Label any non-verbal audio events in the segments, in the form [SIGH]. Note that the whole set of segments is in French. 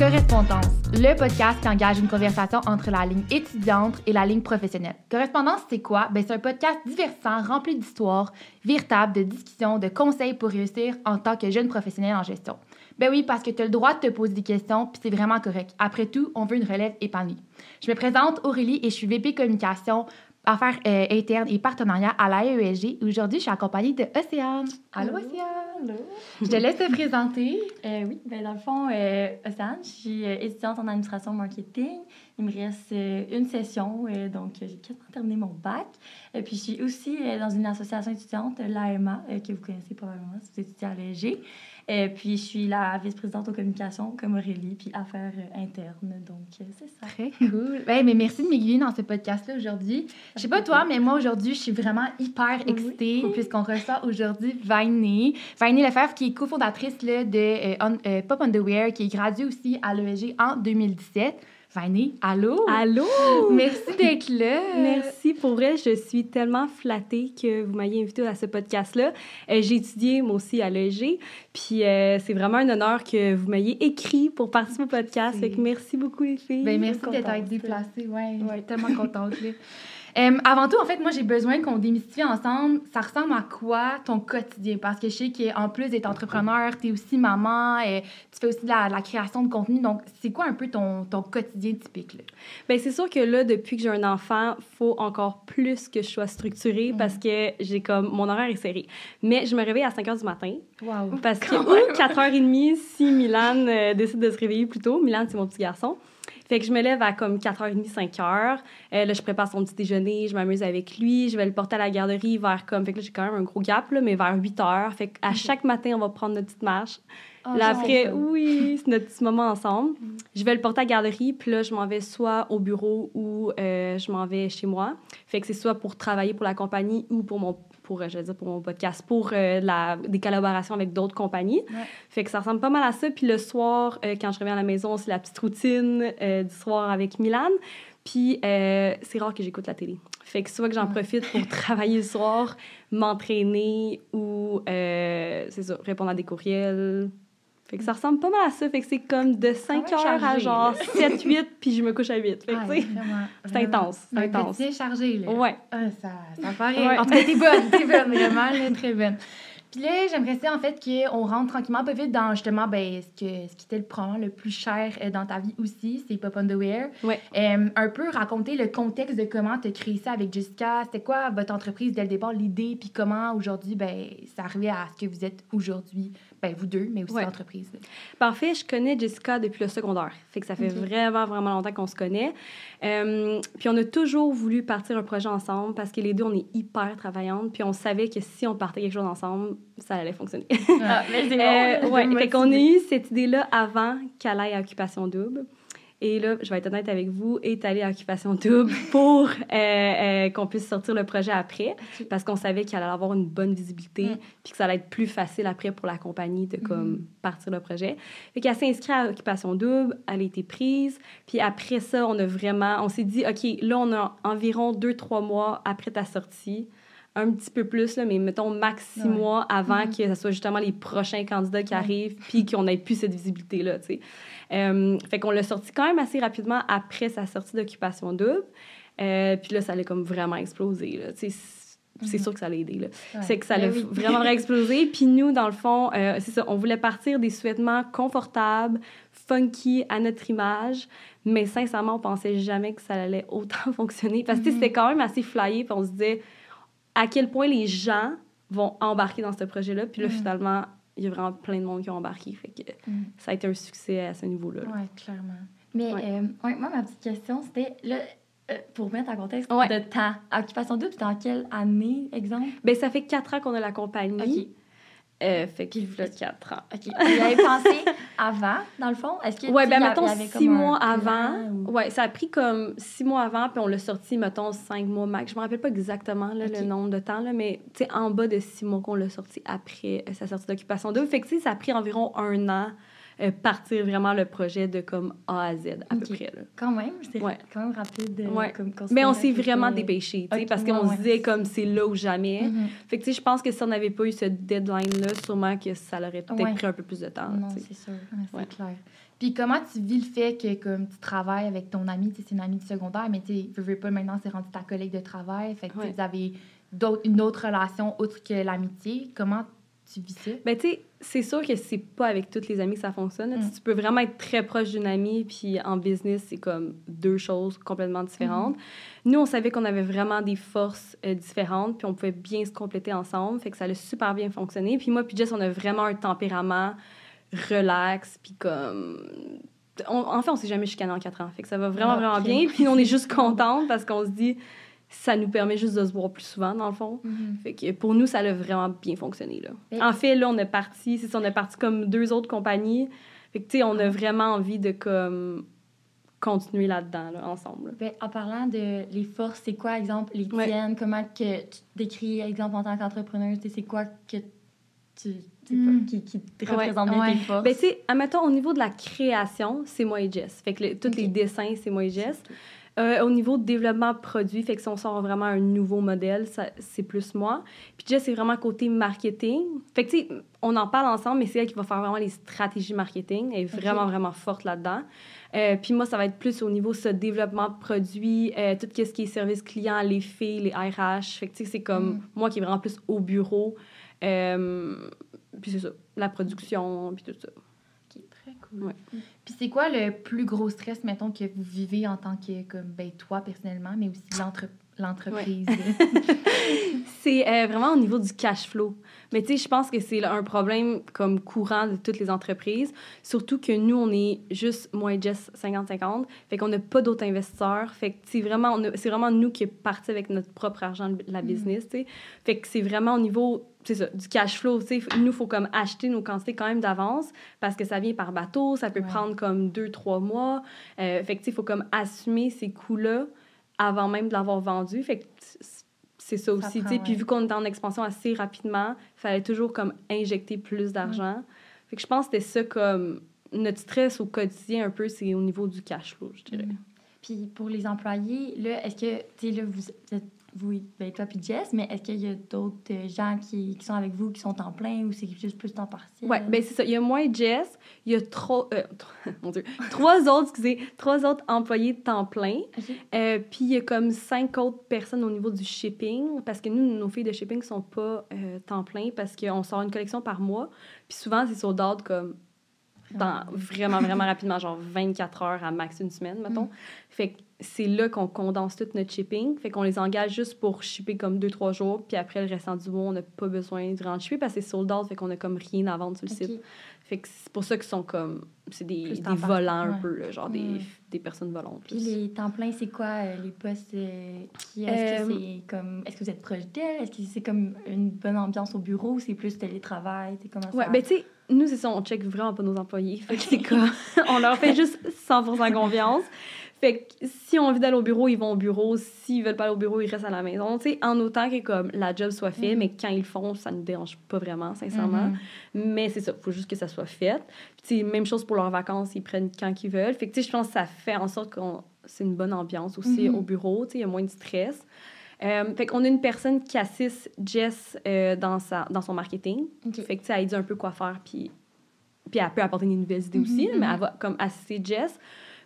Correspondance, le podcast qui engage une conversation entre la ligne étudiante et la ligne professionnelle. Correspondance, c'est quoi? Ben, c'est un podcast divertissant, rempli d'histoires, véritables, de discussions, de conseils pour réussir en tant que jeune professionnel en gestion. Ben oui, parce que tu as le droit de te poser des questions, puis c'est vraiment correct. Après tout, on veut une relève épanouie. Je me présente Aurélie et je suis VP Communication affaires euh, internes et partenariats à l'AESG. Aujourd'hui, je suis accompagnée de Océane. Allô, Océane! Je te laisse te présenter. Euh, oui, ben dans le fond, euh, Océane, je suis euh, étudiante en administration marketing. Il me reste une session, donc j'ai quasiment terminé mon bac. Et puis, je suis aussi dans une association étudiante, l'AMA, que vous connaissez probablement si vous étudiez à l'AESG. Et puis, je suis la vice-présidente aux communications, comme Aurélie, puis affaires euh, internes. Donc, euh, c'est ça. Très cool. Ben, mais merci de m'aiguiller dans ce podcast-là aujourd'hui. Je sais pas toi, mais moi aujourd'hui, je suis vraiment hyper excitée puisqu'on reçoit aujourd'hui Vainé. Vainé Lefebvre, qui est cofondatrice là, de euh, On- euh, Pop Underwear, qui est graduée aussi à l'ESG en 2017. Vainé, allô? Allô? Merci d'être là. Merci pour vrai. Je suis tellement flattée que vous m'ayez invitée à ce podcast-là. Euh, J'ai étudié moi aussi à l'EG. Puis euh, c'est vraiment un honneur que vous m'ayez écrit pour participer au podcast. Fait que merci beaucoup les filles. Ben, merci d'être déplacée. Ouais, ouais, tellement contente. Là. [LAUGHS] Euh, avant tout, en fait, moi, j'ai besoin qu'on démystifie ensemble. Ça ressemble à quoi ton quotidien? Parce que je sais qu'en plus d'être entrepreneur, tu es aussi maman, et tu fais aussi de la, création de contenu. Donc, c'est quoi un peu ton, ton quotidien typique? Là? Ben, c'est sûr que là, depuis que j'ai un enfant, faut encore plus que je sois structurée parce que j'ai comme mon horaire est serré. Mais je me réveille à 5 h du matin Wow. parce que [LAUGHS] ou 4h30 si Milan euh, décide de se réveiller plus tôt. Milan, c'est mon petit garçon. Fait que je me lève à comme 4h30, 5h. Euh, là, je prépare son petit déjeuner, je m'amuse avec lui. Je vais le porter à la garderie vers comme... Fait que là, j'ai quand même un gros gap, là, mais vers 8h. Fait qu'à chaque matin, on va prendre notre petite marche. Oh, là, après, oui, c'est notre petit moment ensemble. Mm. Je vais le porter à la garderie, puis là, je m'en vais soit au bureau ou euh, je m'en vais chez moi. Fait que c'est soit pour travailler pour la compagnie ou pour mon pour, euh, je veux dire, pour mon podcast, pour euh, la, des collaborations avec d'autres compagnies. Ouais. Fait que ça ressemble pas mal à ça. Puis le soir, euh, quand je reviens à la maison, c'est la petite routine euh, du soir avec Milan. Puis c'est rare que j'écoute la télé. Fait que soit que j'en Ouais. profite pour [LAUGHS] travailler le soir, m'entraîner ou, c'est ça, répondre à des courriels. Fait que ça ressemble pas mal à ça. Fait que c'est comme de 5 même heures à genre 7, 8, puis je me couche à 8. Fait que, Ouais, tu sais, vraiment, [LAUGHS] c'est intense, c'est Un intense. chargé, là. Ouais. Ah, ça, ça paraît. Ouais. En tout cas, t'es bonne, t'es bonne, vraiment, là, très bonne. Puis là, j'aimerais ça, en fait, qu'on rentre tranquillement, pas vite dans, justement, ben, ce, que, ce qui était le, probablement le plus cher euh, dans ta vie aussi, c'est Pop Underwear. Ouais. Euh, un peu raconter le contexte de comment tu as créé ça avec Jessica. C'était quoi votre entreprise dès le départ, l'idée, puis comment aujourd'hui, ben, ça arrivait à ce que vous êtes aujourd'hui, ben, vous deux, mais aussi Ouais. l'entreprise. Parfait, je connais Jessica depuis le secondaire. Fait que ça fait vraiment, vraiment longtemps qu'on se connaît. Euh, puis on a toujours voulu partir un projet ensemble parce que les deux, on est hyper travaillantes. Puis on savait que si on partait quelque chose ensemble, ça allait fonctionner. Ah, mais c'est [LAUGHS] Euh, bon. ouais, de me fait qu'on a eu cette idée-là avant qu'elle aille à Occupation Double. Et là, je vais être honnête avec vous, à Occupation Double [LAUGHS] pour euh, euh, qu'on puisse sortir le projet après, parce qu'on savait qu'elle allait avoir une bonne visibilité, Mm. puis que ça allait être plus facile après pour la compagnie de comme Mhm. partir le projet. Fait qu'elle s'est inscrite à Occupation Double, elle a été prise, puis après ça, on a vraiment, on s'est dit, OK, là, on a environ deux, trois mois après ta sortie, un petit peu plus, là, mais mettons max six Ouais. mois avant Mhm. que ce soit justement les prochains candidats qui arrivent, puis qu'on n'ait plus cette visibilité-là. Euh, fait qu'on l'a sorti quand même assez rapidement après sa sortie d'Occupation Double. Euh, puis là, ça allait comme vraiment exploser, là. C'est Mhm. sûr que ça l'a aidé. Ouais. C'est que ça Ben l'a oui. vraiment, vraiment explosé. [LAUGHS] Puis nous, dans le fond, euh, c'est ça, on voulait partir des sous-vêtements confortables, funky, à notre image. Mais sincèrement, on pensait jamais que ça allait autant [LAUGHS] fonctionner. Parce que Mhm. c'était quand même assez flyé. Puis on se disait à quel point les gens vont embarquer dans ce projet-là. Puis là, Mhm. finalement, il y a vraiment plein de monde qui ont embarqué. Fait que Mm. ça a été un succès à ce niveau-là. là. Ouais, clairement. Mais Ouais. euh, ouais, moi, ma petite question, c'était, là, euh, pour mettre en contexte, Ouais. de ta occupation double, c'était en quelle année, exemple? Ben, ça fait quatre ans qu'on a la compagnie. Euh, fait qu'il y a quatre ans. OK. Vous avez pensé avant, dans le fond? Est-ce que Ouais, ben y mettons y six mois avant. ou- Ouais, ça a pris comme six mois avant, puis on l'a sorti, mettons, cinq mois max. Je me rappelle pas exactement là, le nombre de temps, là, mais tu sais, en bas de six mois qu'on l'a sorti après euh, sa sortie d'occupation double. Fait que tu sais, ça a pris environ un an euh, partir vraiment le projet de comme A à Z, à peu près. Là. Quand même, c'est Ouais. quand même rapide. Ouais. Comme Mais on s'est vraiment dépêché, tu sais, Ok, parce qu'on se disait comme c'est là ou jamais. Mhm. Fait que, je pense que si on n'avait pas eu ce deadline-là, sûrement que ça aurait peut-être pris un peu plus de temps. Non, c'est sûr. C'est clair. Puis comment tu vis le fait que comme tu travailles avec ton ami, tu sais, c'est une amie du secondaire, mais tu veux, veux pas maintenant, c'est rendu ta collègue de travail, fait que vous avez une autre relation autre que l'amitié. Comment tu vis ça? Ben, tu sais, c'est sûr que c'est pas avec toutes les amies que ça fonctionne. Mm. Tu peux vraiment être très proche d'une amie, puis en business, c'est comme deux choses complètement différentes. Nous, on savait qu'on avait vraiment des forces euh, différentes, puis on pouvait bien se compléter ensemble. Fait que ça a super bien fonctionné. Puis moi, puis Jess, on a vraiment un tempérament relax, puis comme. on- en fait, on s'est jamais chicané en quatre ans. Fait que ça va vraiment, Ah, vraiment bien. Puis on est juste contente parce qu'on se dit, ça nous permet juste de se voir plus souvent, dans le fond. Mhm. Fait que pour nous, ça a vraiment bien fonctionné. Là. Mais- En fait, là, on est parti, c'est ça, on est parti comme deux autres compagnies. Fait que, tu sais, on a Ah. vraiment envie de comme continuer là-dedans, là, ensemble. Ben, en parlant de les forces, c'est quoi, exemple, les Ouais. tiennes? Comment que tu décris, exemple, en tant sais, C'est quoi que tu, Mm. pas, qui, qui te Ouais. représente bien Ouais. tes forces? Ben, tu sais, admettons, au niveau de la création, c'est moi et Jess. Fait que le- tous les dessins, c'est moi et Jess. Euh, au niveau de développement produit, fait que si on sort vraiment un nouveau modèle, c'est plus moi. Puis Jess, c'est vraiment côté marketing. Fait que, tu sais, on en parle ensemble, mais c'est elle qui va faire vraiment les stratégies marketing. Elle est vraiment, vraiment forte là-dedans. Euh, puis moi, ça va être plus au niveau de ce développement produit, euh, tout ce qui est service client, les filles, les RH. Fait que, tu sais, c'est comme Mm. moi qui est vraiment plus au bureau. Puis c'est ça, la production, puis tout ça. Puis c'est quoi le plus gros stress, mettons, que vous vivez en tant que, comme, ben, toi personnellement, mais aussi l'entre- l'entreprise? [LAUGHS] C'est euh, vraiment au niveau du cash flow. Mais tu sais, je pense que c'est un problème comme courant de toutes les entreprises. Surtout que nous, on est juste, moi et Jess, 50-50. Fait qu'on n'a pas d'autres investisseurs. Fait que c'est vraiment, c'est vraiment nous qui parti avec notre propre argent de la Mm. business, tu sais. Fait que c'est vraiment au niveau, c'est ça, du cash flow, tu sais. Nous, il faut comme acheter nos quantités quand même d'avance parce que ça vient par bateau. Ça peut Ouais. prendre comme deux, trois mois. Euh, fait que tu sais, il faut comme assumer ces coûts-là avant même de l'avoir vendu. Fait que c'est ça aussi. Puis ouais. vu qu'on est en expansion assez rapidement, il fallait toujours comme injecter plus d'argent. Fait que je pense que c'était ça comme notre stress au quotidien un peu, c'est au niveau du cash flow, je dirais. Mm. Puis pour les employés, là, est-ce que, tu sais, là, vous êtes, vous, ben, toi puis Jess, mais est-ce qu'il y a d'autres euh, gens qui, qui sont avec vous, qui sont en plein ou c'est juste plus temps partiel? Ouais, ben c'est ça. Il y a moi et Jess, il y a trois, euh, [LAUGHS] mon Dieu, trois autres, excusez, trois autres employés de temps plein. Euh, puis il y a comme cinq autres personnes au niveau du shipping, parce que nous, nos filles de shipping sont pas euh, temps plein, parce qu'on sort une collection par mois. Puis souvent, c'est sold out comme dans vraiment, vraiment rapidement, genre 24 heures à max une semaine, mettons. Mm. Fait que c'est là qu'on condense tout notre shipping. Fait qu'on les engage juste pour shipper comme 2-3 jours, puis après, le restant du mois, on n'a pas besoin de vraiment shipper parce que c'est sold out, fait qu'on a comme rien à vendre sur le site. Fait que c'est pour ça qu'ils sont comme... C'est des, des volants un ouais. peu, là, genre des, des personnes volantes. Puis les temps pleins, c'est quoi euh, les postes euh, qui est-ce que Euh, c'est comme est-ce que vous êtes proche d'elle? Est-ce que c'est comme une bonne ambiance au bureau ou c'est plus télétravail? C'est comment Ouais, ça? ben tu sais, nous, c'est ça, on check vraiment pas nos employés. Fait que c'est [LAUGHS] on leur fait juste 100% confiance. Fait que si on a envie d'aller au bureau, ils vont au bureau. S'ils veulent pas aller au bureau, ils restent à la maison. Tu sais, en autant que comme la job soit faite, Mhm. mais quand ils le font, ça nous dérange pas vraiment, sincèrement. Mhm. Mais c'est ça, faut juste que ça soit fait. Tu sais, même chose pour leurs vacances, ils prennent quand ils veulent. Fait que tu sais, je pense que ça fait en sorte qu'on c'est une bonne ambiance aussi Mhm. au bureau. Tu sais, il y a moins de stress. Euh, fait qu'on a une personne qui assiste Jess euh, dans, sa, dans son marketing. Fait que, tu sais, elle dit un peu quoi faire, puis, puis elle peut apporter des nouvelles idées aussi, mais elle va comme assister Jess.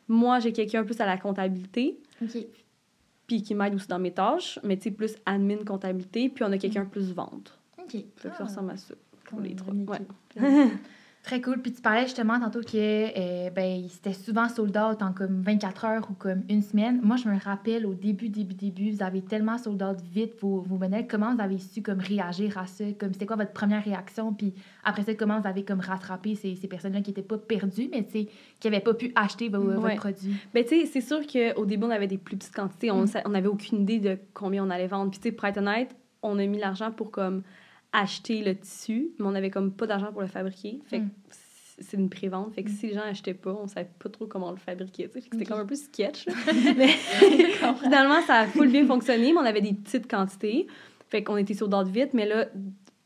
Moi, j'ai quelqu'un plus à la comptabilité, Ok. puis qui m'aide aussi dans mes tâches, mais tu sais, plus admin, comptabilité, puis on a quelqu'un plus vente. Ok. Fait que ça Ah, ressemble à ça pour les trois. Ouais. [LAUGHS] Très cool. Puis tu parlais justement tantôt que euh, ben, c'était souvent sold out en comme 24 heures ou comme une semaine. Moi, je me rappelle au début, début, début, vous avez tellement sold out vite vos, vos modèles. Comment vous avez su comme réagir à ça? Comme c'était quoi votre première réaction? Puis après ça, comment vous avez comme rattrapé ces, ces personnes-là qui n'étaient pas perdues, mais tu sais, qui n'avaient pas pu acheter vos, Ouais. votre produit? Ben, tu sais, c'est sûr qu'au début, on avait des plus petites quantités. On Mm. n'avait aucune idée de combien on allait vendre. Puis, tu sais, pour être honnête, on a mis l'argent pour comme acheter le tissu, mais on n'avait comme pas d'argent pour le fabriquer. Fait que Mm. c'est une pré-vente. Fait que Mm. si les gens achetaient pas, on savait pas trop comment le fabriquer. Fait que c'était comme un peu sketch. [LAUGHS] mais finalement, ça a full bien fonctionné, mais on avait des petites quantités. Fait qu'on était sur d'autres vite. Mais là,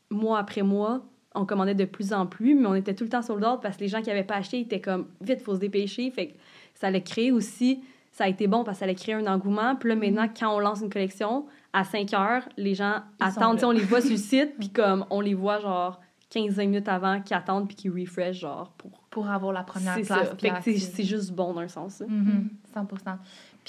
mois après mois, on commandait de plus en plus, mais on était tout le temps sur le parce que les gens qui n'avaient pas acheté étaient comme vite, faut se dépêcher. Fait que ça allait créer aussi, ça a été bon parce que ça allait créer un engouement. Puis là, Mm-hmm. maintenant, quand on lance une collection, à 5 heures, les gens Ils attendent, on les voit sur le [LAUGHS] site, puis comme on les voit genre 15-20 minutes avant qu'ils attendent, puis qu'ils refresh, genre pour. Pour avoir la première place. c'est juste bon d'un sens. là. Mhm, 100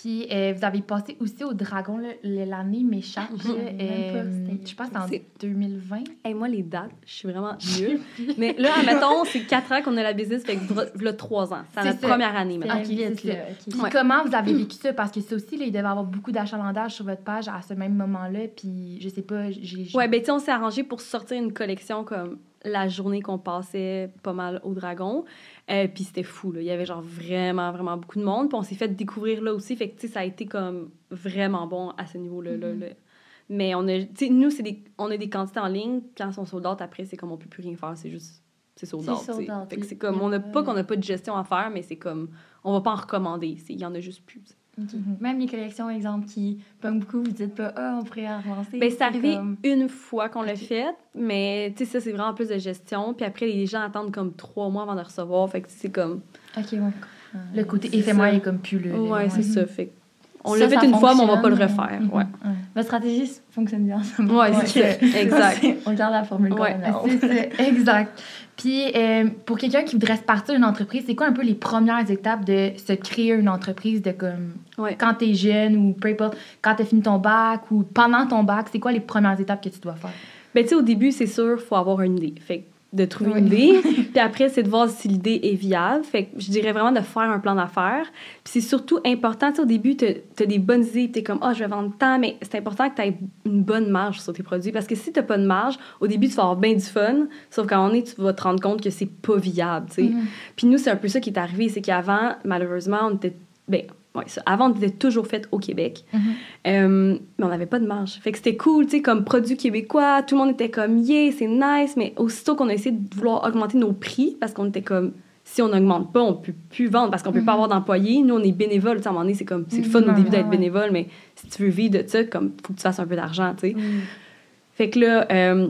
Puis euh, vous avez passé aussi au Dragon l'année m'échappe. Mhm. là, Même pas, euh, c'était- je pense en C'est- 2020. Hey, moi, les dates, je suis vraiment nulle. [LAUGHS] mais là, admettons, c'est 4 ans qu'on a la business, fait que là, 3 ans. C'est C'est notre ça. première année maintenant. Vite, là. Puis Ouais. comment vous avez vécu ça? Parce que ça aussi, là, il devait y avoir beaucoup d'achalandage sur votre page à ce même moment-là. Puis je sais pas, j'ai... j'ai- Ouais, ben, tu sais, on s'est arrangé pour sortir une collection comme la journée qu'on passait pas mal au Dragon. Euh, puis c'était fou, là. Il y avait genre vraiment, vraiment beaucoup de monde. Puis on s'est fait découvrir là aussi. Fait que, tu sais, ça a été comme vraiment bon à ce niveau-là. là, Mhm. là. Mais on a, tu sais, nous, c'est des, on a des quantités en ligne. Quand sont sold out, après, c'est comme on peut plus rien faire. C'est juste, c'est sold C'est out. Fait que c'est comme, on n'a pas- qu'on n'a pas de gestion à faire, mais c'est comme, on va pas en recommander. Il y en a juste plus. Mhm. Même les collections, exemple, qui pognent beaucoup, vous dites pas, ah, on pourrait en relancer. Ben, c'est arrivé comme- une fois qu'on l'a fait, mais tu sais, ça, c'est vraiment plus de gestion. Puis après, les gens attendent comme trois mois avant de recevoir. Fait que c'est comme. Ok, ouais. Le côté C'est éphémère est comme plus là, Ouais, c'est ça. Fait que on Ça, l'a fait ça une fois, mais on va pas le refaire. Ouais, Votre stratégie fonctionne bien. Ouais. c'est ça. Exact. [LAUGHS] on garde la formule Ouais. a. [LAUGHS] C'est ça, exact. Puis, euh, pour quelqu'un qui voudrait se partir d'une entreprise, c'est quoi un peu les premières étapes de se créer une entreprise de comme Ouais. quand t'es jeune ou peu importe, quand t'as fini ton bac ou pendant ton bac, c'est quoi les premières étapes que tu dois faire? Ben, tu sais, au début, c'est sûr, faut avoir une idée. Fait que de trouver Oui. une idée. [LAUGHS] Puis après, c'est de voir si l'idée est viable. Fait que je dirais vraiment de faire un plan d'affaires. Puis c'est surtout important, tu au début, tu as des bonnes idées, tu es comme, ah, je vais vendre tant, mais c'est important que tu aies une bonne marge sur tes produits. Parce que si tu pas de marge, au début, tu vas avoir bien du fun, sauf qu'à un moment donné, tu vas te rendre compte que c'est pas viable, tu sais. Mhm. Puis nous, c'est un peu ça qui est arrivé, c'est qu'avant, malheureusement, on était. Ben, ouais, ça. Avant, on était toujours fait au Québec. Mhm. Euh, mais on n'avait pas de marge. Fait que c'était cool, tu sais, comme produit québécois, tout le monde était comme, yeah, c'est nice, mais aussitôt qu'on a essayé de vouloir augmenter nos prix, parce qu'on était comme, si on n'augmente pas, on peut plus vendre, parce qu'on peut Mhm. pas avoir d'employés. Nous, on est bénévoles, tu sais, à un moment donné, c'est comme, c'est le fun au Mhm, début d'être bénévole, mais si tu veux vivre de ça, comme, faut que tu fasses un peu d'argent, tu sais. Fait que là, euh,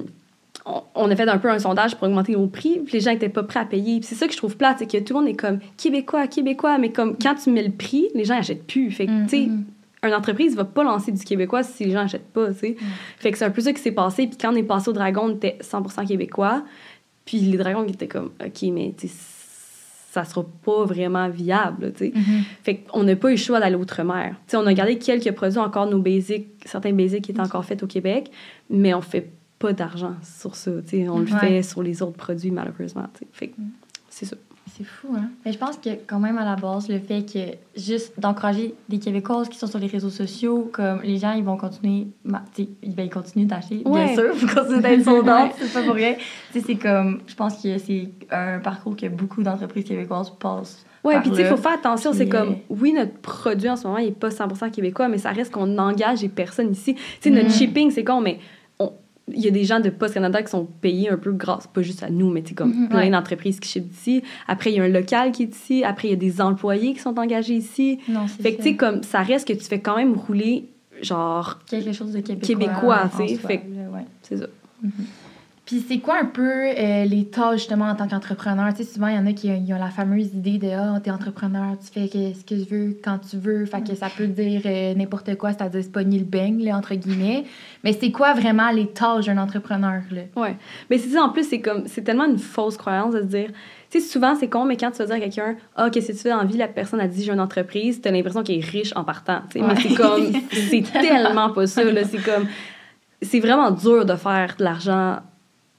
on, a fait un peu un sondage pour augmenter nos prix, puis les gens étaient pas prêts à payer. C'est ça que je trouve plate, c'est que tout le monde est comme québécois, québécois, mais comme quand tu mets le prix, les gens achètent plus. Fait que, tu sais, Mhm. une entreprise va pas lancer du québécois si les gens achètent pas, tu sais. Fait que c'est un peu ça qui s'est passé. Puis quand on est passé au Dragon, on était 100% québécois. Puis les Dragons étaient comme, OK, mais tu ça sera pas vraiment viable, tu sais. Mhm. Fait qu'on n'a pas eu le choix d'aller outre-mer. Tu sais, on a gardé quelques produits, encore nos basics, certains basics qui étaient encore faits au Québec, mais on fait pas d'argent sur ça, tu sais. On le Ouais. fait sur les autres produits, malheureusement. Fait c'est ça. C'est fou, hein? Mais je pense que quand même à la base, le fait que juste d'encourager des Québécoises qui sont sur les réseaux sociaux, comme les gens, ils vont continuer, ils ben, ils continuent d'acheter, Ouais. bien sûr, ils continuent d'être [LAUGHS] soldats, Ouais. c'est pas pour rien. C'est comme, je pense que c'est un parcours que beaucoup d'entreprises québécoises passent. Par puis tu sais, il faut faire attention. C'est comme, euh, oui, notre produit en ce moment, il n'est pas 100% québécois, mais ça reste qu'on engage des personnes ici. Tu sais, notre Mhm. shipping, c'est con, mais il y a des gens de Post Canada qui sont payés un peu grâce, pas juste à nous, mais tu sais, comme Mhm, plein ouais. d'entreprises qui shippent ici. Après, il y a un local qui est ici. Après, il y a des employés qui sont engagés ici. Non, c'est Fait que, tu sais, comme, ça reste que tu fais quand même rouler, genre, quelque chose de québécois. Québécois, tu sais, fait- ouais. c'est ça. Puis c'est quoi un peu euh, les tâches justement en tant qu'entrepreneur? Tu sais, souvent, il y en a qui ils ont la fameuse idée de Ah, t'es entrepreneur, tu fais ce que tu veux quand tu veux. Fait que ça peut dire euh, n'importe quoi, c'est-à-dire se pogner le beigne, là, entre guillemets. Mais c'est quoi vraiment les tâches d'un entrepreneur? Là? Ouais. Mais c'est ça, en plus, c'est comme, c'est tellement une fausse croyance de se dire, tu sais, souvent, c'est con, mais quand tu vas dire à quelqu'un, ah, qu'est-ce que tu fais dans la vie, la personne a dit, j'ai une entreprise, t'as l'impression qu'il est riche en partant, tu sais. Mais Ouais. c'est comme, [LAUGHS] c'est tellement pas ça, là. C'est comme, c'est vraiment dur de faire de l'argent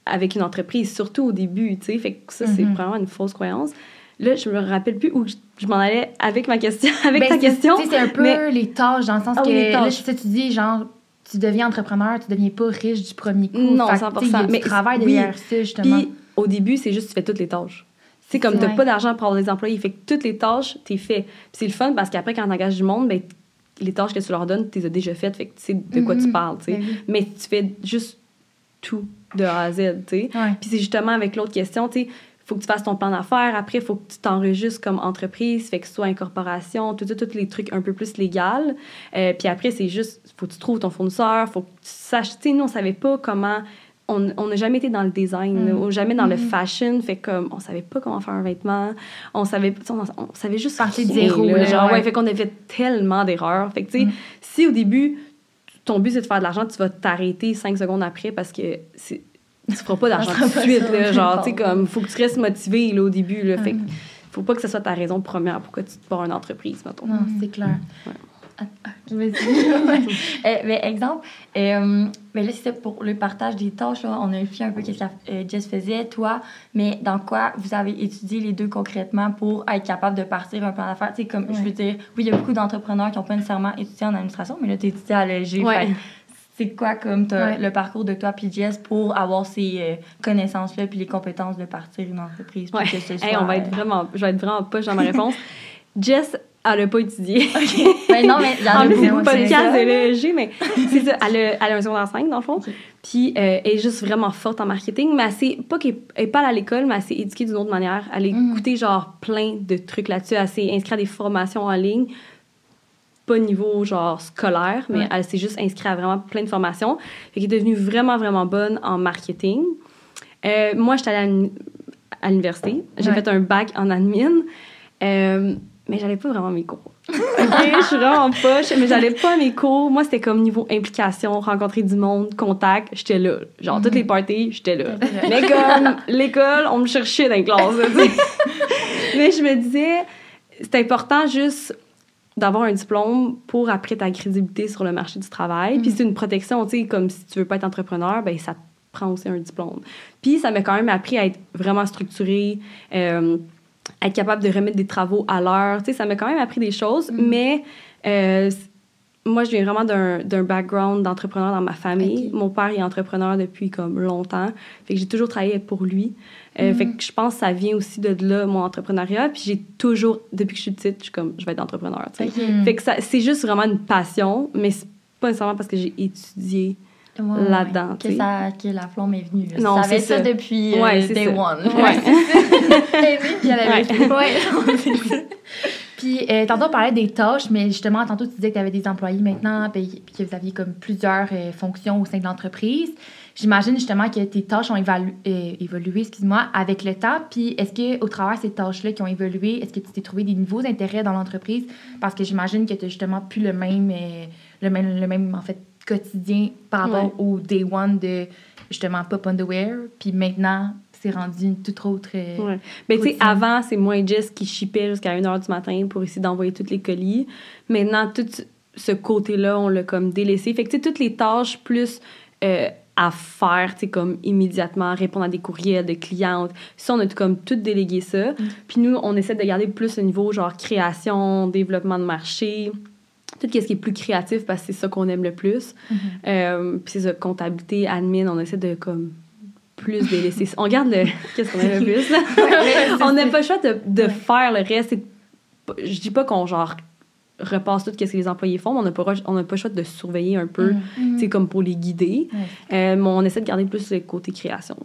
avec une entreprise, surtout au début, tu sais. Fait que ça, c'est Mhm. vraiment une fausse croyance. Là, je me rappelle plus où je, je m'en allais avec ma question, [LAUGHS] avec Ben, ta question. tu C'est un peu mais- les tâches, dans le sens Ah que oui, là, je sais, tu dis, genre, tu deviens entrepreneur, tu deviens pas riche du premier coup. Non, Fait que, tu sais, Il y a 100%. du Mais travail oui. derrière ça, justement. Puis au début, c'est juste tu fais toutes les tâches. C'est comme ça. t'as pas d'argent pour avoir des employés, fait que toutes les tâches, t'es fait. Puis c'est le fun parce qu'après, quand t'engages du monde, ben, les tâches que tu leur donnes, tu les as déjà faites, fait que tu sais de quoi tu Mhm. parles, tu sais. Ben oui. Mais tu fais juste tout de A à Z, tu sais. Ouais. Puis c'est justement avec l'autre question, tu sais, faut que tu fasses ton plan d'affaires. Après, il faut que tu t'enregistres comme entreprise, fait que ce soit incorporation, tout ça, tous les trucs un peu plus légal. Euh, puis après, c'est juste, faut que tu trouves ton fournisseur, faut que tu saches, tu sais, nous, on savait pas comment on n'a jamais été dans le design, là, Mm. ou jamais dans le Mhm. fashion. Fait comme, on savait pas comment faire un vêtement. On savait, on, on savait juste Partir de zéro, genre, ouais. ouais, fait qu'on a fait tellement d'erreurs. Fait que, tu sais, Mm. si au début, ton but, c'est de faire de l'argent, tu vas t'arrêter cinq secondes après parce que c'est tu feras pas d'argent [LAUGHS] tout de suite, là, genre, tu sais, comme, faut que tu restes motivé, là, au début, là, fait que Mhm. faut pas que ce soit ta raison première pourquoi tu te pars une entreprise, mettons. Non, c'est clair. Euh, [LAUGHS] mais exemple, euh, mais là, c'était pour le partage des tâches. là. On a vu un peu ce que euh, Jess faisait, toi. Mais dans quoi vous avez étudié les deux concrètement pour être capable de partir un plan d'affaires? Tu sais, comme, je veux dire, oui, il y a beaucoup d'entrepreneurs qui n'ont pas nécessairement étudié en administration, mais là, tu étudié à l'EG. Ouais. Fait C'est quoi, comme, Ouais. le parcours de toi puis Jess pour avoir ces euh, connaissances-là puis les compétences de partir une entreprise? que ce Hey, soit, on va être euh, vraiment, je vais être vraiment poche dans ma réponse. [LAUGHS] Jess, elle a pas étudié. [LAUGHS] Ben non, mais y en plus, c'est le c'est podcast de l'ESG, mais c'est ça. Elle a, elle a un secondaire 5, dans le fond. Ok. Puis, euh, elle est juste vraiment forte en marketing, mais elle pas qu'elle elle est pas à l'école, mais elle s'est éduquée d'une autre manière. Elle a Mhm. écouté, genre, plein de trucs là-dessus. Elle s'est inscrite à des formations en ligne. Pas niveau, genre, scolaire, mais Ouais. elle s'est juste inscrite à vraiment plein de formations. Fait qu'elle est devenue vraiment, vraiment bonne en marketing. Euh, moi, j'étais allée à l'uni- à l'université. J'ai Ouais. fait un bac en admin. Euh, mais j'allais pas vraiment à mes cours. [LAUGHS] Je suis vraiment poche, mais j'allais pas à mes cours. Moi, c'était comme niveau implication, rencontrer du monde, contact, j'étais là. Genre, toutes les parties, j'étais là. Mais comme l'école, on me cherchait dans les classes. [LAUGHS] Mais je me disais, c'est important juste d'avoir un diplôme pour après ta crédibilité sur le marché du travail. Puis c'est une protection, tu sais, comme si tu veux pas être entrepreneur, ben ça te prend aussi un diplôme. Puis ça m'a quand même appris à être vraiment structuré, euh, être capable de remettre des travaux à l'heure. Tu sais, ça m'a quand même appris des choses, mais euh, moi, je viens vraiment d'un background d'entrepreneur dans ma famille. Mon père est entrepreneur depuis comme longtemps. Fait que j'ai toujours travaillé pour lui. Euh, Fait que je pense que ça vient aussi de là, mon entrepreneuriat. Puis j'ai toujours, depuis que je suis petite, je suis comme, je vais être entrepreneur, tu sais. Ok. Fait que c'est juste vraiment une passion, mais c'est pas nécessairement parce que j'ai étudié Ouais, là-dedans, ouais. Que, ça, que la flamme est venue. Non, savais c'est ça, ça. depuis euh, day ça. one. Ouais. [LAUGHS] aimé, [LAUGHS] puis elle avait Ouais. ça. Puis, euh, tantôt, on parlait des tâches, mais justement, tantôt, tu disais que tu avais des employés maintenant, puis, puis que vous aviez comme plusieurs euh, fonctions au sein de l'entreprise. J'imagine justement que tes tâches ont évalu- euh, évolué, excuse-moi, avec le temps. Puis, est-ce que au travers de ces tâches-là qui ont évolué, est-ce que tu t'es trouvé des nouveaux intérêts dans l'entreprise? Parce que j'imagine que tu justement plus le même, le même, le même, en fait, quotidien par rapport au day one de, justement, Pop Underwear. Puis maintenant, c'est rendu une toute autre... euh, Ouais. Mais tu sais, avant, c'est moi et Jess qui chipait jusqu'à 1h du matin pour essayer d'envoyer tous les colis. Maintenant, tout ce côté-là, on l'a comme délaissé. Fait que tu sais, toutes les tâches plus euh, à faire, tu sais, comme immédiatement, répondre à des courriels de clientes, ça, on a tout comme tout délégué ça. Puis nous, on essaie de garder plus le niveau genre création, développement de marché, tout ce qui est plus créatif parce que c'est ça qu'on aime le plus. Mhm. Euh, puis c'est ça, comptabilité, admin, on essaie de comme plus délaisser. On garde le. [LAUGHS] Qu'est-ce qu'on aime le plus, là? [LAUGHS] on n'a pas le choix de, de Ouais. faire le reste. C'est Je dis pas qu'on genre repasse tout ce que les employés font, mais on n'a pas, on pas le choix de surveiller un peu, Mhm. tu sais, comme pour les guider. Ouais. Euh, mais on essaie de garder plus le côté création.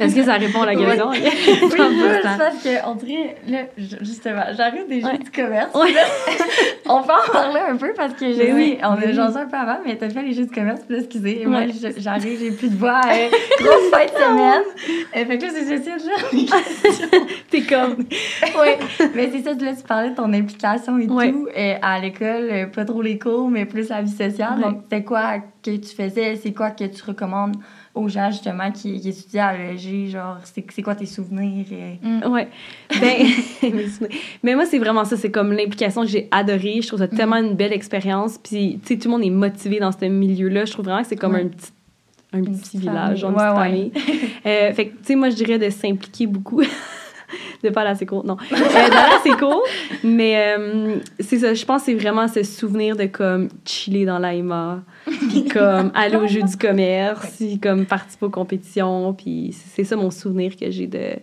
Est-ce que ça répond à la question? Oui, c'est parce que, on dirait, là, ju- justement, j'arrive des jeux Ouais. du commerce. Ouais. [LAUGHS] on peut en parler un peu parce que Mais sais, oui, on mais a jasé un peu avant, mais t'as fait les jeux du commerce, puis excusez, et moi, j'arrive, j'ai plus de voix. euh, grosse fin de semaine. [LAUGHS] Euh, fait que là, c'est j'essaie de. [LAUGHS] T'es comme. Oui, mais c'est ça, là, tu parlais de ton implication et tout euh, à l'école, pas trop les cours, mais plus la vie sociale. Donc, c'était quoi que tu faisais? C'est quoi que tu recommandes aux gens, justement, qui, qui étudiaient à l'EG? Genre, c'est c'est quoi tes souvenirs? euh? Ouais. [LAUGHS] Ben, [LAUGHS] mais moi, c'est vraiment ça. C'est comme l'implication que j'ai adorée. Je trouve ça tellement une belle expérience. Puis, tu sais, tout le monde est motivé dans ce milieu-là. Je trouve vraiment que c'est comme Ouais. un petit, un petit village, une petite famille. [LAUGHS] Euh, fait que, tu sais, moi, je dirais de s'impliquer beaucoup. de pas aller assez court, non. Euh, d'aller assez court. Mais euh, c'est ça, je pense que c'est vraiment ce souvenir de comme chiller dans l'AIMA, puis comme aller au jeu du commerce, puis comme participer aux compétitions. Puis c'est ça mon souvenir que j'ai de,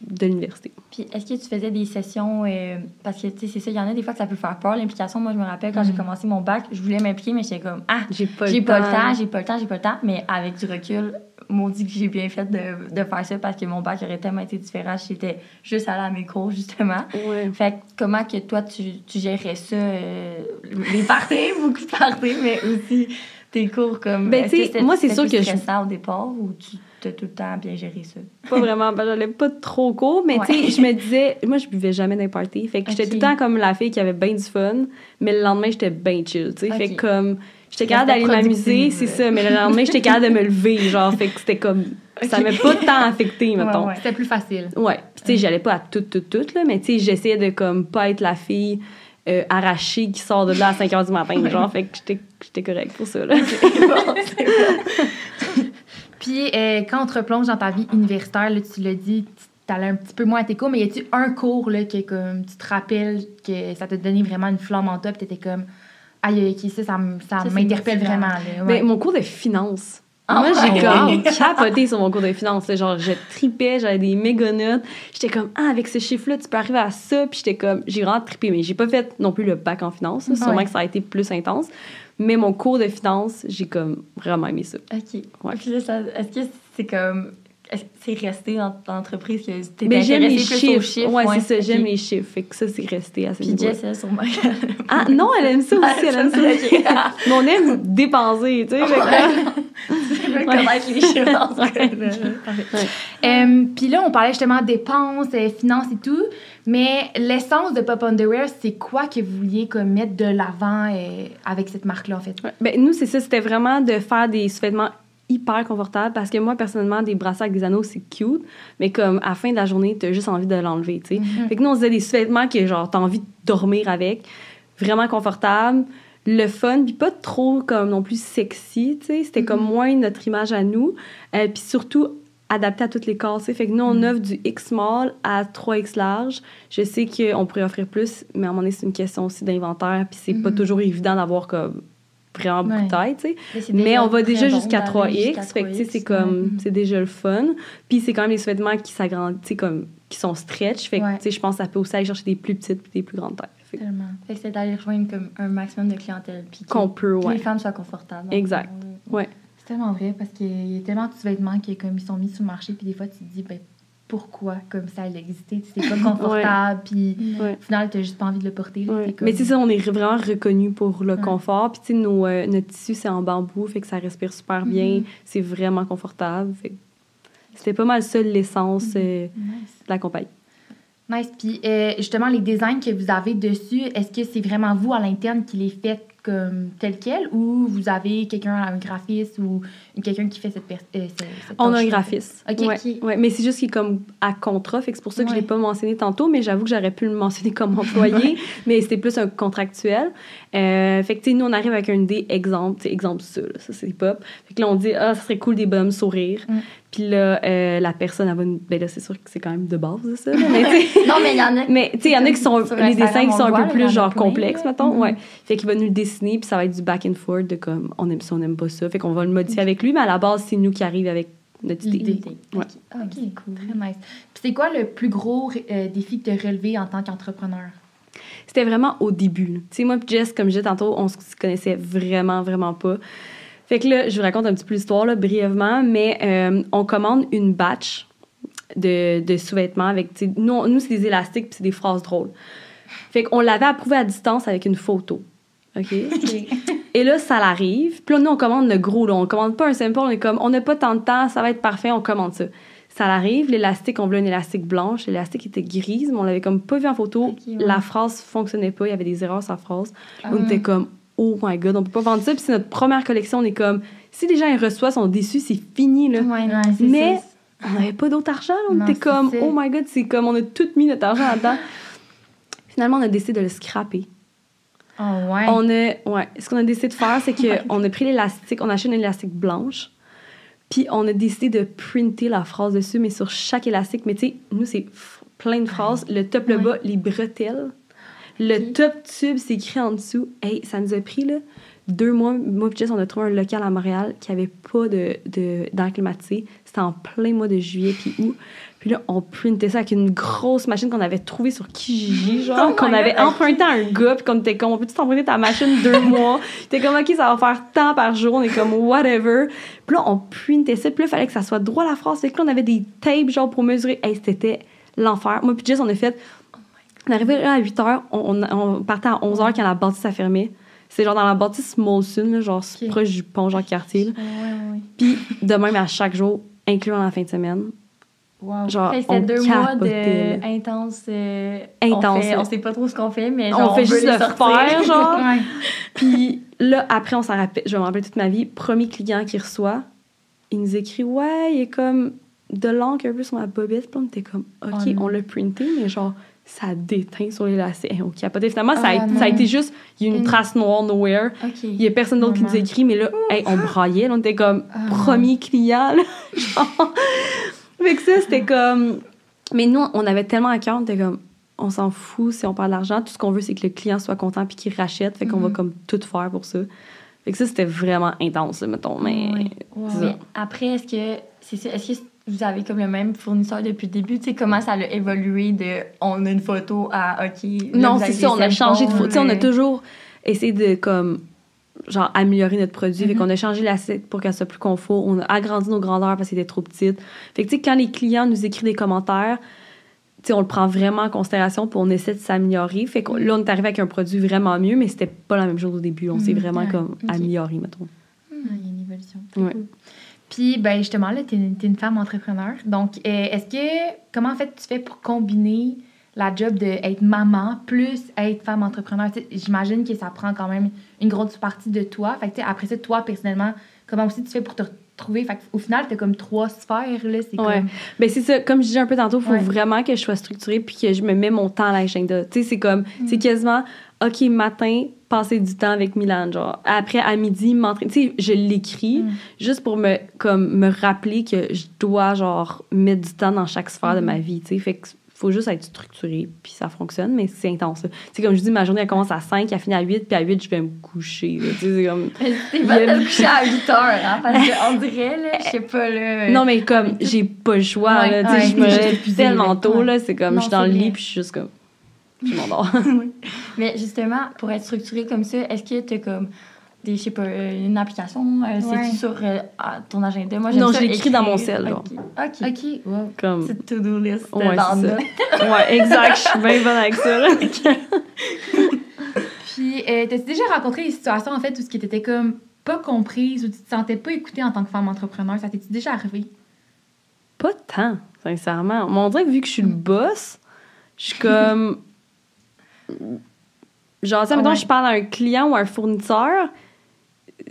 de l'université. Puis, est-ce que tu faisais des sessions, euh, parce que, tu sais, c'est ça, il y en a des fois que ça peut faire peur, l'implication. Moi, je me rappelle, quand j'ai commencé mon bac, je voulais m'impliquer, mais j'étais comme, ah, J'ai pas, j'ai pas le temps, j'ai pas le temps, j'ai pas le temps. Mais avec du recul, maudit que j'ai bien fait de, de faire ça parce que mon bac aurait tellement été différent. J'étais juste allée à mes cours, justement. Ouais. Fait que comment que toi, tu, tu gérais ça? euh, les parties, [LAUGHS] beaucoup de parties, mais aussi tes cours comme. Ben, tu sais, moi, c'est sûr que je- au départ ou tu t'as tout le temps bien géré ça? Pas vraiment, ben, j'allais pas trop court, mais tu sais, je me disais, moi, je buvais jamais d'un party. Fait que j'étais tout le temps comme la fille qui avait bien du fun, mais le lendemain, j'étais bien chill, tu sais. Fait que comme, j'étais capable d'aller m'amuser, c'est ça, mais le lendemain, j'étais capable de me lever, genre, fait que c'était comme, ça m'a pas tant affecté, mettons. ouais. C'était plus facile. Ouais. Puis, tu sais, j'allais pas à tout, tout, tout, là, mais tu sais, j'essayais de, comme, pas être la fille euh, arrachée qui sort de là à 5 h du matin, genre, fait que j'étais j'étais correcte pour ça, là. [LAUGHS] Bon, c'est bon. Puis euh, quand on te replonge dans ta vie universitaire, là, tu l'as dit, tu allais un petit peu moins à tes cours, mais y a-tu un cours là, que comme, tu te rappelles que ça t'a donné vraiment une flamme en toi, puis t'étais comme, aïe, ok, ça, ça, m'interpelle vraiment. Là. Ben, mon cours de finance. Ah, Moi, j'ai comme capoté sur mon cours de finance. là. Genre, je tripais, j'avais des méga notes. J'étais comme, ah, avec ce chiffre-là, tu peux arriver à ça. Puis j'étais comme, j'ai vraiment trippé. Mais j'ai pas fait non plus le bac en finance. là. Sûrement Ouais. que ça a été plus intense. Mais mon cours de finance, j'ai comme vraiment aimé ça. OK. Ouais. Puis là, ça- est-ce que c'est comme. C'est resté dans dans l'entreprise que t'es Mais j'aime les chiffres. chiffres? ouais, c'est ça, j'aime les chiffres. Fait que ça, c'est resté à ce Puis Jess, elle, sûrement. Ah, non, elle aime ça aussi, elle aime ça. Mais on aime dépenser, tu sais. que- Tu veux connaître les chiffres dans. Euh, Puis là, on parlait justement dépenses, euh, finances et tout, mais l'essence de Pop Underwear, c'est quoi que vous vouliez comme, mettre de l'avant euh, avec cette marque-là, en fait? Ouais. Ben, nous, c'est ça. C'était vraiment de faire des sous-vêtements hyper confortables parce que moi, personnellement, des bracelets avec des anneaux, c'est cute, mais comme à la fin de la journée, t'as juste envie de l'enlever, tu sais. Mhm. Fait que nous, on faisait des sous-vêtements que, genre, t'as envie de dormir avec, vraiment confortable, le fun, puis pas trop comme non plus sexy, tu sais. C'était comme Mhm. moins notre image à nous, euh, puis surtout adapté à toutes les corps, tu sais. Fait que nous, on Mhm. offre du X small à 3X large. Je sais qu'on pourrait offrir plus, mais à un moment donné, c'est une question aussi d'inventaire, puis c'est pas toujours évident d'avoir comme vraiment beaucoup Ouais. de taille, tu sais. Mais on va déjà jusqu'à d'aller 3X, jusqu'à fait que tu sais, 3X, c'est comme, ouais. c'est déjà le fun. Puis c'est quand même des sous-vêtements qui s'agrandissent, tu sais, comme, qui sont stretch, fait que, Ouais. tu sais, je pense que ça peut aussi aller chercher des plus petites puis des plus grandes tailles. Fait que- Tellement. Fait que c'est d'aller rejoindre comme un maximum de clientèle. Puis que, qu'on peut, que ouais. les femmes soient confortables. Exact. là. C'est tellement vrai parce qu'il y a tellement de sous-vêtements qui comme, ils sont mis sur le marché, puis des fois, tu te dis, ben, pourquoi comme ça? Tu sais, C'est pas [LAUGHS] confortable, puis Ouais. au final, t'as juste pas envie de le porter. là. Ouais. C'est comme- Mais tu sais, ça, on est vraiment reconnu pour le Ouais. confort. Puis tu sais, euh, notre tissu, c'est en bambou, fait que ça respire super bien. Mhm. C'est vraiment confortable. C'était pas mal ça l'essence euh, Nice. de la compagnie. Nice. Puis euh, justement, les designs que vous avez dessus, est-ce que c'est vraiment vous à l'interne qui les faites? Comme tel quel ou vous avez quelqu'un, un graphiste ou quelqu'un qui fait cette, euh, cette, On a un graphiste. Ok, ouais, ok. ouais. Mais c'est juste qu'il est comme à contrat, fait que c'est pour ça que je Ouais. l'ai pas mentionné tantôt, mais j'avoue que j'aurais pu le mentionner comme employé, [LAUGHS] mais c'était plus un contractuel. Euh, fait que, nous, on arrive avec un idée exemple, exemple ça, là, ça c'est pop. Fait que là, on dit, ah, ça serait cool des bonhommes sourire. Mm. Puis là, euh, la personne, elle va nous... Ben là, c'est sûr que c'est quand même de base, ça, là, mais. [LAUGHS] Non, mais il y en a. Mais tu sais, il y en a qui sont les dessins qui on sont un voit, peu plus genre plein, complexes, là. mettons. Mhm. Ouais. Fait qu'il va nous le dessiner, puis ça va être du back and forth de comme on aime ça, on aime pas ça. Fait qu'on va le modifier avec lui, mais à la base, c'est nous qui arrive avec notre idée. L'idée. Ouais. Ok, ok, c'est cool. Très nice. Puis c'est quoi le plus gros euh, défi que tu as relevé en tant qu'entrepreneur? C'était vraiment au début. Tu sais, moi et Jess, comme je disais tantôt, on se connaissait vraiment, vraiment pas. Fait que là, je vous raconte un petit peu l'histoire, là, brièvement, mais euh, on commande une batch de, de sous-vêtements avec, nous, nous c'est des élastiques puis c'est des phrases drôles. Fait qu'on l'avait approuvé à distance avec une photo. OK? [LAUGHS] Et là, ça l'arrive. Puis là, nous, on commande le gros. Là. On commande pas un simple. On est comme, on n'a pas tant de temps, ça va être parfait, on commande ça. Ça l'arrive. L'élastique, on voulait une élastique blanche. L'élastique était grise, mais on l'avait comme pas vu en photo. Ouais. La phrase fonctionnait pas. Il y avait des erreurs sur la phrase. Ah. On était comme, oh my god, on peut pas vendre ça. Puis c'est notre première collection. On est comme, si les gens ils reçoivent, sont déçus, c'est fini, là. Ouais, Mais ça. on n'avait pas d'autre argent. là. On Non, était comme, oh my god, c'est comme, on a tout mis notre argent là-dedans. [LAUGHS] Finalement, on a décidé de le scraper. Oh, ouais. On a, ouais, ce qu'on a décidé de faire, c'est [LAUGHS] qu'on a pris l'élastique, on a acheté une élastique blanche, puis on a décidé de printer la phrase dessus, mais sur chaque élastique. Mais tu sais, nous, c'est plein de phrases. Le top, le bas, les bretelles. Le top tube, c'est écrit en dessous. Hey, ça nous a pris, là, deux mois. Moi, puis Jess, on a trouvé un local à Montréal qui avait pas de, de, d'air climatisé. C'était en plein mois de juillet puis août. Puis là, on printait ça avec une grosse machine qu'on avait trouvée sur Kijiji, [LAUGHS] genre, Oh my qu'on avait God, emprunté à un gars, puis qu'on était comme, on peut-tu t'emprunter ta machine deux [LAUGHS] mois? T'es comme, OK, ça va faire tant par jour. On est comme, whatever. Puis là, on printait ça. Puis là, il fallait que ça soit droit à la phrase. Fait que là, on avait des tapes, genre, pour mesurer. Hey, c'était l'enfer. Moi, puis Jess, on a fait. On arrivait là à 8 h, on, on- on partait à 11 h quand la bâtisse a fermé. C'est genre dans la bâtisse Molson, là, genre proche du pont Jean-Cartier. là. Ouais, ouais, ouais. Puis de même à chaque jour, incluant la fin de semaine. Wow. Genre, Fait que on C'était deux mois capotait, de intense. euh, Intense, On, fait- on sait pas trop ce qu'on fait, mais On genre, fait juste le sortir. faire, genre. [LAUGHS] Ouais. Puis là, après, on s'en rappelle, je vais me rappeler toute ma vie. Premier client qui reçoit, il nous écrit Ouais, il est comme de l'encre un peu sur ma bobette. Puis on était comme OK, Oh on l'a printé, mais genre, ça déteint sur les lacets. Hey, on capotait. Finalement, ça, a, Ah, ça a non. été juste, il y a une Une- trace noire nowhere. OK. Il y a personne d'autre qui nous écrit, mais là, hey, on braillait. là, on était comme Ah. premier client. [LAUGHS] Genre. Fait que ça, c'était comme. Mais nous, on avait tellement à cœur, on était comme, on s'en fout si on parle d'argent. Tout ce qu'on veut, c'est que le client soit content puis qu'il rachète. Fait qu'on va Mhm. comme tout faire pour ça. Fait que ça, c'était vraiment intense, mettons. Mais. Wow. après, est-ce que c'est est-ce que vous avez comme le même fournisseur depuis le début? Tu sais, comment ça a évolué de on a une photo à OK. là, Non, c'est ça, on a changé de photo. Tu sais, on a euh, toujours essayé de, comme, genre, améliorer notre produit. Fait Mhm. qu'on a changé l'assiette pour qu'elle soit plus confort. On a agrandi nos grandeurs parce qu'elle était trop petite. Fait que, tu sais, quand les clients nous écrivent des commentaires, tu sais, on le prend vraiment en considération puis on essaie de s'améliorer. Fait que là, on est arrivé avec un produit vraiment mieux, mais c'était pas la même chose au début. On s'est Mhm. vraiment, Ouais. comme, amélioré, mettons. Ah, Il y a une évolution. Très Ouais. cool. Ben, justement, là, tu es, une femme entrepreneur. Donc, euh, est-ce que, comment en fait tu fais pour combiner la job d'être maman plus être femme entrepreneur? J'imagine que ça prend quand même une grosse partie de toi. Fait que, après ça, toi, personnellement, comment aussi tu fais pour te Fait au final, tu as comme trois sphères, là. C'est Ouais. comme. Ben c'est ça, comme je disais un peu tantôt, il faut Ouais. vraiment que je sois structurée puis que je me mets mon temps à l'agenda. Tu sais, c'est comme, c'est quasiment, OK, matin, passer du temps avec Milan, genre. Après, à midi, m'entraîner. Tu sais, je l'écris Mm. juste pour me, comme, me rappeler que je dois, genre, mettre du temps dans chaque sphère de ma vie, tu sais. Fait que faut juste être structuré, puis ça fonctionne, mais c'est intense. Tu sais, comme je dis, ma journée, elle commence à 5, elle finit à 8, puis à 8, je vais me coucher. Tu sais, c'est comme... [LAUGHS] T'es pas de coucher à 8 heures, hein, parce qu'on dirait, là, je sais pas, là. Non, mais comme, [LAUGHS] j'ai pas le choix, Ouais, là. Tu sais, ouais, je me [LAUGHS] lève tellement tôt, là. C'est comme, Non, je suis dans le lit, puis je suis juste comme... Je m'endors. Mais justement, pour être structuré comme ça, est-ce que tu as comme des, je sais pas, euh, une application? euh, Ouais. C'est-tu sur euh, ah, ton agenda? Moi, Non, ça je l'écris dans mon cell, OK. OK. Wow. comme... Petite to-do list Ouais, dans c'est ça. notes. [LAUGHS] Ouais, exact. Je suis bien bonne avec ça. [LAUGHS] Puis, euh, t'as-tu déjà rencontré des situations, en fait, où ce qui t'était comme pas comprise ou tu te sentais pas écoutée en tant que femme entrepreneur? Ça t'est-tu déjà arrivé? Pas tant, sincèrement. Mais on dirait que vu que je suis le boss, je suis comme. [LAUGHS] Genre, tu sais, mettons, Ouais. je parle à un client ou à un fournisseur,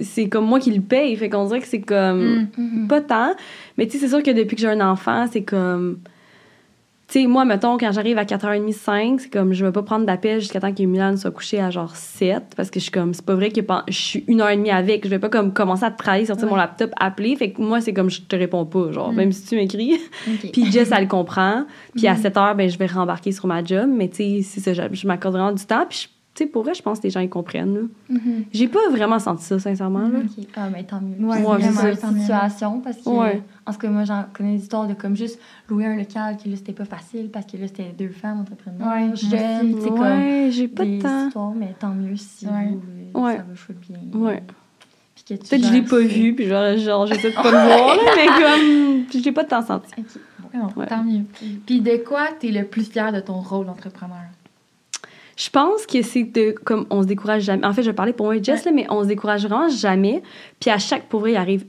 c'est comme moi qui le paye. Fait qu'on dirait que c'est comme. Mhm. Pas tant. Mais tu sais, c'est sûr que depuis que j'ai un enfant, c'est comme. Tu sais, moi, mettons, quand j'arrive à 4h30, 5, c'est comme, je vais pas prendre d'appel jusqu'à temps que Milan soit couché à genre 7, parce que je suis comme, c'est pas vrai que je suis une heure et demie avec, je vais pas comme commencer à travailler, sortir Ouais. mon laptop, appeler. Fait que moi, c'est comme, je te réponds pas, genre, Mm. même si tu m'écris. Puis Jess, elle le comprend. Puis à Mhm. 7 heures, ben, je vais rembarquer sur ma job. Mais tu sais, c'est ça, je, je m'accorde vraiment du temps. Puis je- sais, pour vrai, je pense que les gens, ils comprennent. Mhm. J'ai pas vraiment senti ça, sincèrement. là. OK. Ah, mais tant mieux. Ouais, Ouais, vraiment une situation parce que, Ouais. en ce cas, moi, j'en connais des histoires de comme juste louer un local, que là, c'était pas facile parce que là, c'était deux femmes entrepreneurs, Ouais, jeunes, comme j'ai pas de temps. histoires, mais tant mieux si Ouais. vous, euh, Ouais. ça va chouette bien. Ouais. Que tu Peut-être que je l'ai pas vu, puis genre, genre j'essaie de pas le voir, là, mais [LAUGHS] comme, puis je l'ai pas tant senti. OK. Bon. Ouais. Tant mieux. Puis, de quoi t'es le plus fier de ton rôle d'entrepreneur? Je pense que c'est de, comme, on se décourage jamais. En fait, je parler pour moi et Jess, là, mais on se décourage vraiment jamais. Puis à chaque, pour vrai, il arrive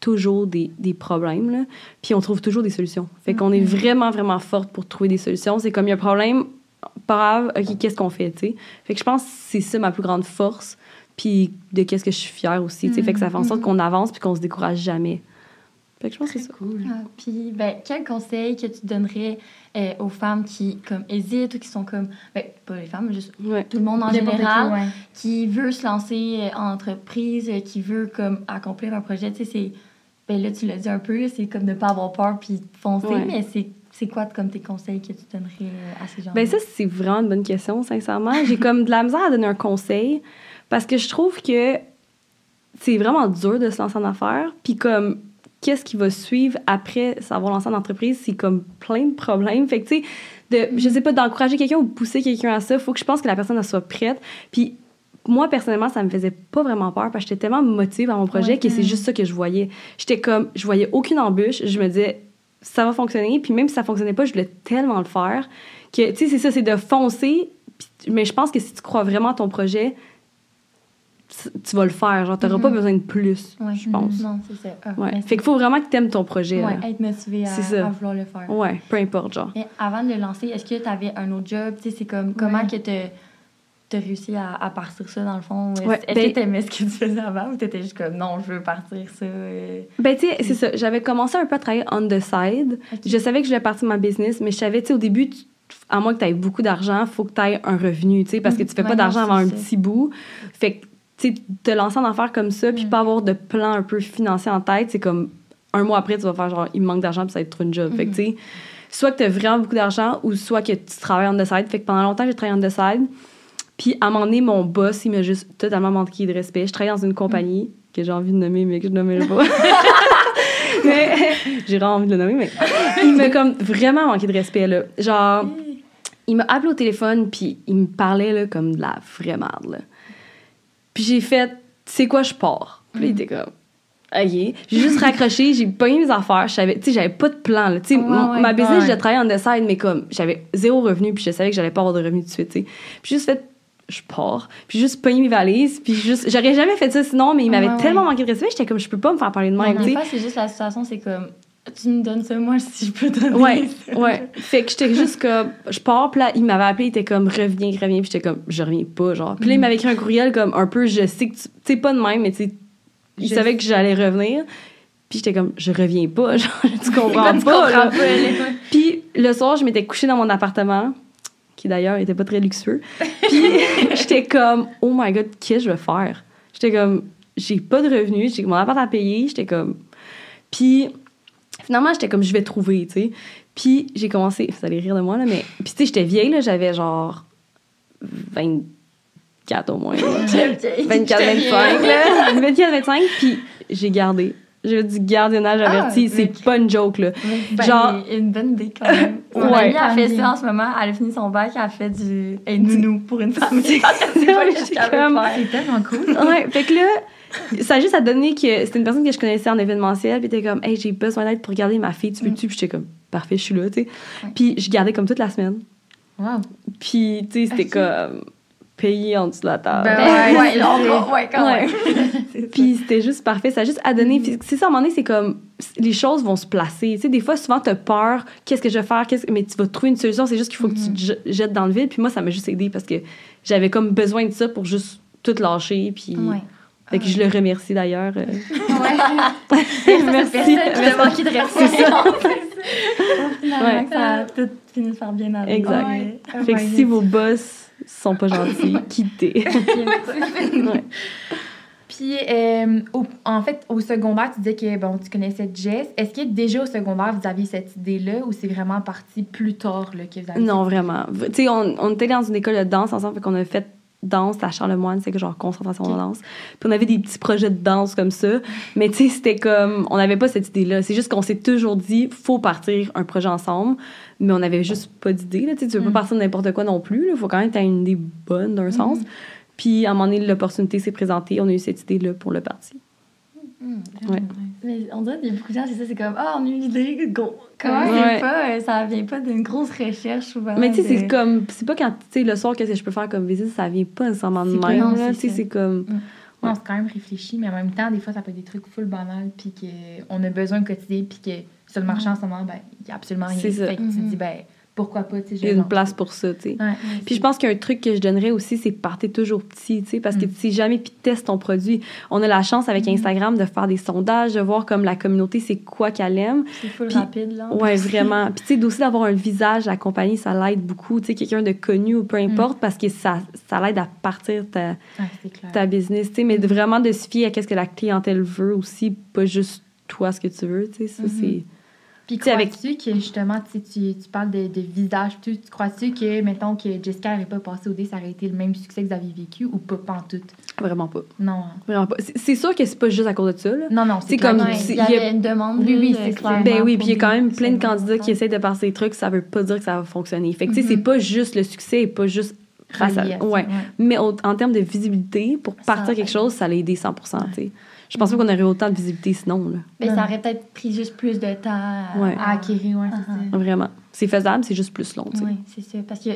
toujours des, des problèmes, là. Puis on trouve toujours des solutions. Fait qu'on est Mhm. vraiment, vraiment forte pour trouver des solutions. C'est comme, il y a un problème, pas grave, OK, qu'est-ce qu'on fait, tu sais? Fait que je pense que c'est ça ma plus grande force. Puis de qu'est-ce que je suis fière aussi, tu sais? Fait que ça fait en sorte Mhm. qu'on avance puis qu'on se décourage jamais. Fait que je pense que c'est ça. cool. Ah, puis, ben, quel conseil que tu donnerais euh, aux femmes qui comme hésitent ou qui sont comme, ben, pas les femmes, mais juste Ouais. tout le monde en N'importe qui, général, ouais. qui veut se lancer euh, en entreprise, euh, qui veut comme accomplir un projet, tu sais, c'est, ben là, tu l'as dit un peu, c'est comme de pas avoir peur puis de foncer, Ouais. mais c'est, c'est quoi comme tes conseils que tu donnerais à ces gens Ben ça, c'est vraiment une bonne question, sincèrement. J'ai comme de la misère à donner un conseil parce que je trouve que c'est vraiment dur de se lancer en affaires. Puis comme, qu'est-ce qui va suivre après s'avoir lancé en entreprise, c'est comme plein de problèmes. Fait que, tu sais, de, je sais pas, d'encourager quelqu'un ou pousser quelqu'un à ça, il faut que je pense que la personne elle soit prête. Puis moi, personnellement, ça me faisait pas vraiment peur parce que j'étais tellement motivée par mon projet Ouais. que c'est juste ça que je voyais. J'étais comme, je voyais aucune embûche. Je me disais, ça va fonctionner. Puis même si ça fonctionnait pas, je voulais tellement le faire que, tu sais, c'est ça, c'est de foncer. Puis- mais je pense que si tu crois vraiment à ton projet, tu vas le faire. Genre, t'auras pas Mhm. besoin de plus, Ouais. je pense. Non, c'est ça. Ah, Ouais. Fait qu'il faut vraiment que t'aimes ton projet. ouais, là. être motivé à, vouloir le faire. Ouais, peu importe, genre. Mais avant de le lancer, est-ce que tu avais un autre job? Tu sais, c'est comme, comment que tu as réussi à, à partir ça, dans le fond? Est-ce ben- que tu aimais ce que tu faisais avant ou tu étais juste comme, non, je veux partir ça? euh, Ben, tu sais, c'est ça. J'avais commencé un peu à travailler on the side. Je savais que je voulais partir ma business, mais je savais, tu sais, au début, tu- à moins que tu aies beaucoup d'argent, il faut que tu aies un revenu, tu sais, parce que tu fais pas d'argent avant un petit bout. Fait que, sais, te lancer en affaires comme ça, puis Mm. pas avoir de plan un peu financier en tête, c'est comme un mois après, tu vas faire genre, il me manque d'argent, puis ça va être trop une job. Fait que, Mhm. tu sais, soit que tu as vraiment beaucoup d'argent ou soit que tu travailles on the side. Fait que pendant longtemps, j'ai travaillé on the side. Puis à un moment donné, mon boss, il m'a juste totalement manqué de respect. Je travaillais dans une compagnie que j'ai envie de nommer, mais que je nommerai pas. [LAUGHS] mais [LAUGHS] j'ai vraiment envie de le nommer, mais il m'a comme vraiment manqué de respect, là. Genre, il m'a appelé au téléphone, puis il me parlait, là, comme de la vraie merde, là. Puis j'ai fait, c'est quoi, je pars? Puis il était comme, OK. J'ai juste raccroché, j'ai pogné mes affaires. Je savais, tu sais, j'avais pas de plan, là. Ouais, ma business, ouais. je travaillais en side, mais comme, j'avais zéro revenu, puis je savais que j'allais pas avoir de revenu tout de suite, tu sais. Puis juste fait, je pars. Puis juste pogné mes valises, puis juste, j'aurais jamais fait ça sinon, mais il m'avait Ouais, tellement manqué de respect, j'étais comme, je peux pas me faire parler de même, c'est juste la situation, c'est comme, tu me donnes ça, moi, si je peux donner Ouais, ça. ouais. Fait que j'étais juste comme, je pars, puis là, il m'avait appelé, il était comme, reviens, reviens, puis j'étais comme, je reviens pas, genre. Puis là, il m'avait écrit un courriel comme, un peu, je sais que tu, tu sais, pas de même, mais tu sais, il Je savait que j'allais revenir. Puis j'étais comme, je reviens pas, [LAUGHS] genre, tu comprends tu pas, comprends pas. Puis le soir, je m'étais couchée dans mon appartement, qui d'ailleurs était pas très luxueux. Puis [LAUGHS] j'étais comme, oh my god, qu'est-ce que je vais faire? J'étais comme, j'ai pas de revenus, j'ai mon appart à payer, j'étais comme. Puis finalement, j'étais comme, je vais trouver, tu sais. Puis j'ai commencé, vous allez rire de moi, là, mais. Puis tu sais, j'étais vieille, là, j'avais genre 24 au moins. là. [LAUGHS] 24, 25, là. 24, 25, puis j'ai gardé. J'ai du gardiennage Ah, averti. c'est pas une joke, là. Ben, Genre- une bonne idée quand même. Mon Ouais. amie a fait ça en ce moment. Elle a fini son bac, elle a fait du hey, nounou pour une [LAUGHS] famille. [LAUGHS] C'est tellement cool. ouais, fait que là, ça a juste à donner que c'était une personne que je connaissais en événementiel, puis était comme, hey, j'ai besoin d'aide pour garder ma fille, tu veux-tu? Puis j'étais comme, parfait, je suis là, tu sais. Ouais. Puis je gardais comme toute la semaine. Wow. Puis, tu sais, c'était Ok. comme payé en dessous de la table. Ben Ouais, ouais, [LAUGHS] ouais, quand Ouais. [LAUGHS] même. Puis c'était juste parfait. Ça a juste à donner. Puis C'est ça, à un moment donné, c'est comme les choses vont se placer. Tu sais, des fois, souvent, tu as peur. Qu'est-ce que je vais faire? Mais tu vas trouver une solution. C'est juste qu'il faut que tu te je- jettes dans le vide. Puis moi, ça m'a juste aidé parce que j'avais comme besoin de ça pour juste tout lâcher. Puis. Ouais. Fait que je le remercie d'ailleurs. euh. [LAUGHS] Merci. Merci. Personne qui Merci. a manqué de respect. Finalement, Ouais. ça a tout fini par bien aller. Exact. Ouais. Fait que si vos boss sont pas gentils, [LAUGHS] quittez. Ouais. Puis, euh, au- en fait, au secondaire, tu disais que bon, tu connaissais Jess. Est-ce que déjà au secondaire, vous aviez cette idée-là ou c'est vraiment parti plus tard là, que vous avez Non, vraiment. Tu sais, on, on était dans une école de danse ensemble, fait qu'on a fait danse à Charlemagne, c'est que genre concentration Ok. en danse. Puis on avait des petits projets de danse comme ça, mais tu sais, c'était comme on n'avait pas cette idée-là. C'est juste qu'on s'est toujours dit faut partir un projet ensemble, mais on n'avait juste pas d'idée là, tu sais, tu veux Mm. pas partir de n'importe quoi non plus, il faut quand même que tu une idée bonne d'un sens. Puis à un moment donné, l'opportunité s'est présentée, on a eu cette idée-là pour le parti. Ouais. Mais on dirait qu'il y a beaucoup de gens, c'est ça, c'est comme, ah, on a eu l'idée, go. Comme, Ouais. pas, euh, ça vient pas d'une grosse recherche souvent. Mais tu sais, de- c'est comme, c'est pas quand, tu sais, le soir, qu'est-ce que je peux faire comme visite, ça vient pas nécessairement de même. non, là. c'est Tu sais, c'est comme. Non, c'est quand même réfléchi, mais en même temps, des fois, ça peut être des trucs full banals, puis qu'on a besoin de quotidien, puis que sur le marché en ce moment, ben, il n'y a absolument rien. C'est ça. Fait que tu te dis, ben, pourquoi pas, tu sais, Il y a je une place pour ça, tu sais. Ouais. Puis je pense qu'il y a un truc que je donnerais aussi, c'est partir toujours petit, tu sais, parce que Mm. tu sais jamais puis testes ton produit. On a la chance avec Mm. Instagram de faire des sondages, de voir comme la communauté c'est quoi qu'elle aime. C'est full Puis- rapide, là. Ouais, vraiment. Puis tu sais aussi d'avoir un visage à la compagnie, ça l'aide beaucoup, tu sais quelqu'un de connu ou peu importe parce que ça ça l'aide à partir ta ta business, tu sais, mais de vraiment de se fier à qu'est-ce que la clientèle veut aussi, pas juste toi ce que tu veux, tu sais, ça Mhm. c'est Puis avec- crois-tu que justement, tu, tu, tu parles de, de visage, tu, tu crois-tu que, mettons, que Jessica n'aurait pas passé au dé, ça aurait été le même succès que vous aviez vécu ou pas, pas en tout? vraiment pas. Non. Vraiment pas. C'est sûr que c'est pas juste à cause de ça là. Non, non, C'est clair. comme- Ouais, il y il y a- avait une demande. Oui, oui, c'est clairement, Ben oui, puis il y a quand même plein de candidats qui essayent de passer des trucs, ça veut pas dire que ça va fonctionner. Fait que, tu sais, c'est pas juste le succès et pas juste Relié à ça, ouais. Mais au- en termes de visibilité, pour Ça partir quelque chose, ça l'a aidé 100 tu sais. Je pense pas qu'on aurait autant de visibilité sinon, là. Ça aurait peut-être pris juste plus de temps à, Ouais. À acquérir, ouais, Uh-huh. Vraiment. C'est faisable, c'est juste plus long, tu sais. Oui, c'est ça. Parce que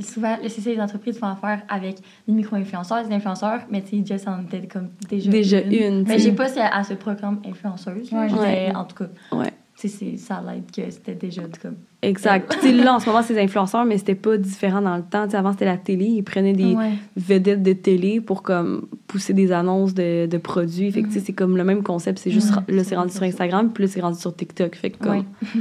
souvent, c'est ça, les entreprises font affaire avec des micro-influenceurs, des influenceurs, mais tu sais, Jess en était comme déjà, Déjà une, Mais tu sais. j'ai pas si elle, elle se programme influenceuse. Ouais. mais Ouais. en tout cas, Ouais. C'est- ça l'aide que c'était déjà comme. Exact. Puis, là, en ce moment, c'est des influenceurs, mais c'était pas différent dans le temps. Avant, c'était la télé. Ils prenaient des Ouais. vedettes de télé pour comme pousser des annonces de, de produits. Fait que, c'est comme le même concept. C'est juste, Ouais, là, c'est rendu sur Instagram, puis là, c'est rendu sur TikTok. Fait que, comme, Ouais. [LAUGHS]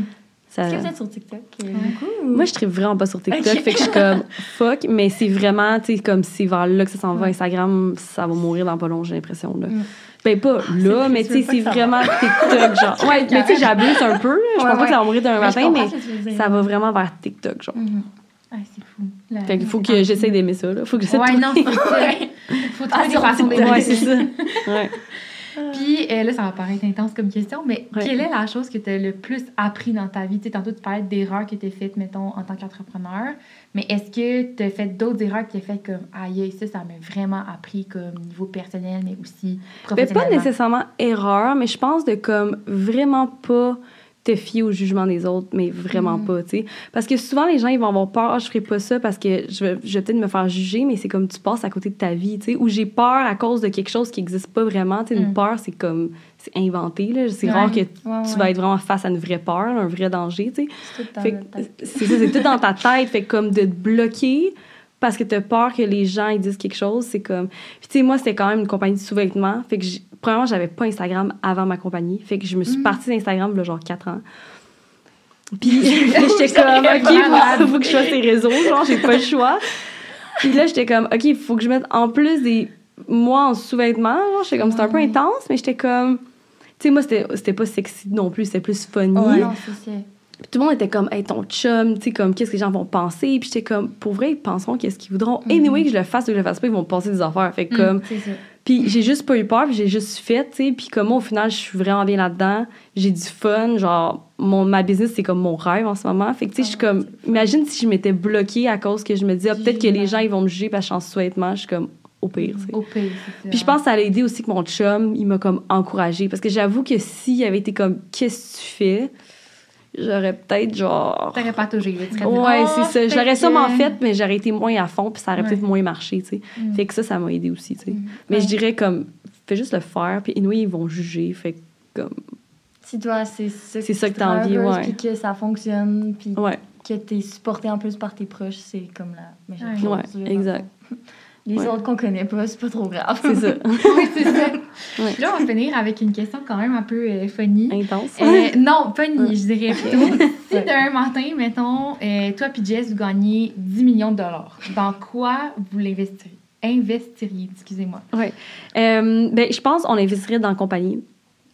ça... Est-ce que vous êtes sur TikTok? Euh, Ouais. beaucoup? Moi, je tripe vraiment pas sur TikTok. Ok. Fait que je suis comme, [LAUGHS] fuck. Mais c'est vraiment, tu sais, comme c'est vers là que ça s'en va. Ouais. Instagram, ça va mourir dans pas long, j'ai l'impression, là. Mm. Ben, pas là, c'est mais tu sais, c'est vraiment TikTok, genre. [LAUGHS] Ouais, mais tu sais, j'abuse un peu, là. Je Ouais, pense pas ouais. que ça va mourir d'un matin, mais ce ça va vraiment vers TikTok, genre. Mhm. Ah, c'est fou. La- Fait qu'il faut que j'essaie d'aimer ça, là. Faut que j'essaie de Ouais, non, ça. [LAUGHS] Faut trouver Ah, des façons d'aimer. Ouais, c'est ça. Ouais. Puis euh, là, ça va paraître intense comme question, mais Ouais. quelle est la chose que tu as le plus appris dans ta vie? Tu sais, tantôt, tu parlais d'erreurs que tu as faites, mettons, en tant qu'entrepreneur, mais est-ce que tu as fait d'autres erreurs que tu as faites comme, aïe, ça, ça m'a vraiment appris comme niveau personnel, mais aussi professionnellement? pas nécessairement erreur, mais je pense de comme vraiment pas te fier au jugement des autres, mais vraiment Mhm. pas, tu sais. Parce que souvent, les gens, ils vont avoir peur, Ah, je ferai pas ça parce que je vais, peut-être me faire juger, mais c'est comme tu passes à côté de ta vie, tu sais. Ou j'ai peur à cause de quelque chose qui existe pas vraiment, tu sais. Une Mhm. peur, c'est comme, c'est inventé, là. C'est Ouais. rare que Ouais, tu vas être vraiment face à une vraie peur, un vrai danger, tu sais. C'est tout dans c'est ça, c'est tout dans ta tête. Fait comme de te bloquer parce que t'as peur que les gens ils disent quelque chose, c'est comme. Puis tu sais, moi, c'était quand même une compagnie de sous-vêtements. Fait que, premièrement, j'avais pas Instagram avant ma compagnie. Fait que je me suis Mm. partie d'Instagram, là, genre 4 ans. Puis [LAUGHS] [LAUGHS] j'étais comme, OK, faut, faut que je fasse ces réseaux, genre, j'ai pas le choix. Puis là, j'étais comme, OK, il faut que je mette en plus des. Moi, en sous-vêtements, genre, j'étais comme, c'était un peu intense, mais j'étais comme. Tu sais, moi, c'était pas sexy non plus, c'était plus funny. Ouais, non, c'est tout le monde était comme, hey, ton chum, tu sais, comme, qu'est-ce que les gens vont penser? Puis j'étais comme, pour vrai, ils penseront qu'est-ce qu'ils voudront. Mhm. Anyway, que je le fasse ou que je le fasse pas, ils vont penser des affaires. Fait Mhm. comme, puis j'ai juste pas eu peur, puis j'ai juste fait, tu sais. Puis comme moi, au final, je suis vraiment bien là-dedans. J'ai du fun. Genre, mon, ma business, c'est comme mon rêve en ce moment. Fait que, tu sais, je suis Ah, comme, imagine si je m'étais bloquée à cause que je me disais, ah, peut-être que les gens, ils vont me juger parce que je suis en. Je suis comme, au pire, tu sais. Au pire. Puis je pense que ça a aidé aussi que mon chum, il m'a comme encouragée. Parce que j'avoue que s'il avait été comme, qu'est-ce que tu fais? J'aurais peut-être genre. T'aurais pas serais dit, Ouais, Oh, c'est ça. peut-être J'aurais sûrement fait, mais j'aurais été moins à fond, puis ça aurait Ouais. peut-être moins marché, tu sais. Mm. Fait que ça, ça m'a aidé aussi, tu sais. Mm. Mais Ouais. je dirais comme, fais juste le faire, puis anyway, ils vont juger. Fait que comme, Si toi, c'est ça C'est ça que t'as envie, ouais. Puis que ça fonctionne, puis ouais, que t'es supporté en plus par tes proches, c'est comme la meilleure Ouais. chose. Ouais, exact. [LAUGHS] Les Ouais. autres qu'on connaît pas, c'est pas trop grave. c'est ça. [LAUGHS] oui, c'est ça. Ouais. Là, on va finir avec une question quand même un peu euh, funny. Intense. Euh, non, funny, je dirais plutôt. [LAUGHS] si d'un matin, mettons, euh, toi puis Jess, vous gagnez 10 millions de dollars, dans quoi vous l'investiriez? Investiriez, excusez-moi. Euh, ben, je pense qu'on investirait dans la compagnie.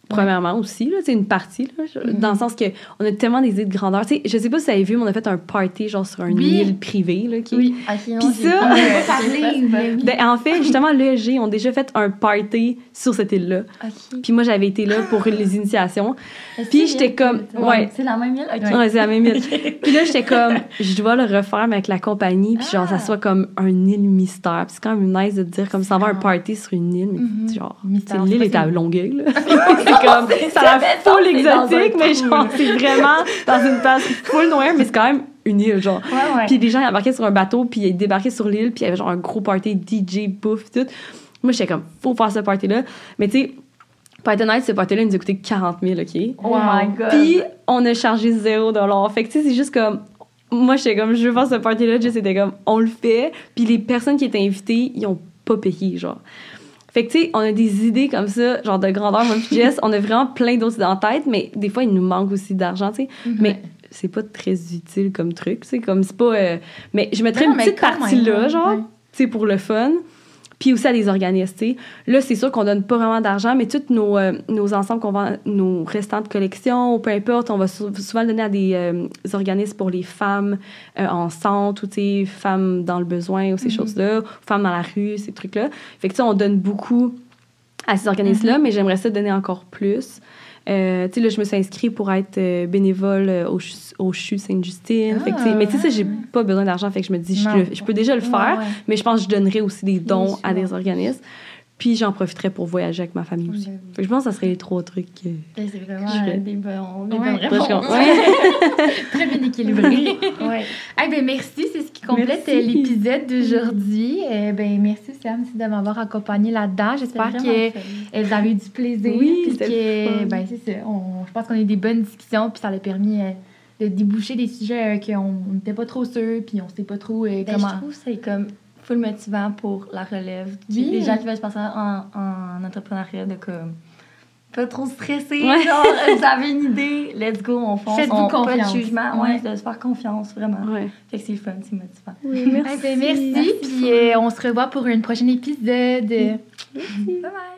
Premièrement aussi, là, c'est une partie, là, Mhm. dans le sens que on a tellement des idées de grandeur. Tu sais, je sais pas si vous avez vu, mais on a fait un party genre sur un Oui. île privée. Là, qui... Oui. Ok, non, Puis ça- [LAUGHS] parlé. Ben, en fait, justement, l'ESG ont déjà fait un party sur cette île-là. Ok. Puis moi, j'avais été là pour les initiations. Puis j'étais comme- ouais. C'est la même île? Ok. Ouais, c'est la même île. [LAUGHS] Puis là, j'étais comme, je dois le refaire mais avec la compagnie, puis genre, Ah. ça soit comme un île mystère. Puis c'est quand même nice de te dire, comme ça va un Ah. party sur une île, mais Mhm. genre, Mystère, tu sais, l'île est à Longueuil, comme, [LAUGHS] ça a fait l'air full exotique, mais genre, c'est vraiment dans une place full noire, mais c'est quand même une île, genre. Ouais, ouais. Puis des gens ils embarquaient sur un bateau, puis ils débarquaient sur l'île, puis il y avait genre un gros party DJ, bouffe, tout. Moi, j'étais comme, faut faire ce party-là. Mais tu sais, pour être honnête, ce party-là, il nous a coûté 40 000, OK? Oh Wow. my god. Puis on a chargé 0 Fait que tu sais, c'est juste comme. Moi, j'étais comme, je veux faire ce party-là. Jess était comme, on le fait. Puis les personnes qui étaient invitées, ils ont pas payé, genre. Fait que tu sais, on a des idées comme ça, genre de grandeur. Moi, puis Jess, on a vraiment plein d'autres idées en tête, mais des fois, il nous manque aussi d'argent, tu sais. Mais c'est pas très utile comme truc, tu sais, comme c'est pas. euh, Mais je mettrais Non, une petite même, partie là, genre, ouais. tu sais, pour le fun. Puis aussi à des organismes. Là, c'est sûr qu'on donne pas vraiment d'argent, mais tous nos, euh, nos ensembles qu'on vend, nos restants de collection, ou peu importe, on va sou- souvent le donner à des euh, organismes pour les femmes euh, en centre, ou femmes dans le besoin, ou ces Mhm. choses-là, femmes dans la rue, ces trucs-là. Fait que tu sais, on donne beaucoup à ces organismes-là, mais j'aimerais ça donner encore plus. Euh, tu sais, là, je me suis inscrite pour être euh, bénévole euh, au, au CHU Sainte-Justine. Sais, mais tu sais, ça, j'ai pas besoin d'argent. Fait que je me dis, je, je peux déjà le faire, Ouais, ouais. mais je pense que je donnerais aussi des dons à des organismes. Puis j'en profiterais pour voyager avec ma famille aussi. Fait que je pense que ça serait les trois trucs. que- Ben, C'est vraiment Je vais- euh, des, bons, des Ouais. bonnes je réponses. Très bien équilibré. Ouais. Eh ben merci, c'est ce qui complète euh, l'épisode d'aujourd'hui. Eh ben merci Sam aussi de m'avoir accompagné là-dedans. J'espère que euh, vous avez eu du plaisir. Oui, puis que, ben c'est ça. On- je pense qu'on a eu des bonnes discussions puis ça a permis euh, de déboucher des sujets euh, qu'on n'était pas trop sûrs puis on sait pas trop euh, Ben, comment. Je trouve que c'est comme full motivant pour la relève. Oui. Les gens qui veulent se passer en, en entrepreneuriat de comme pas trop stressé. Ouais. Genre, vous avez une idée, let's go, on fonce. Faites-vous on, Pas confiance. de jugement, Ouais. ouais, de se faire confiance, vraiment. Ouais. Fait que c'est le fun, c'est motivant. Oui, Eh ben, merci. Puis euh, on se revoit pour un prochain épisode. Bye bye!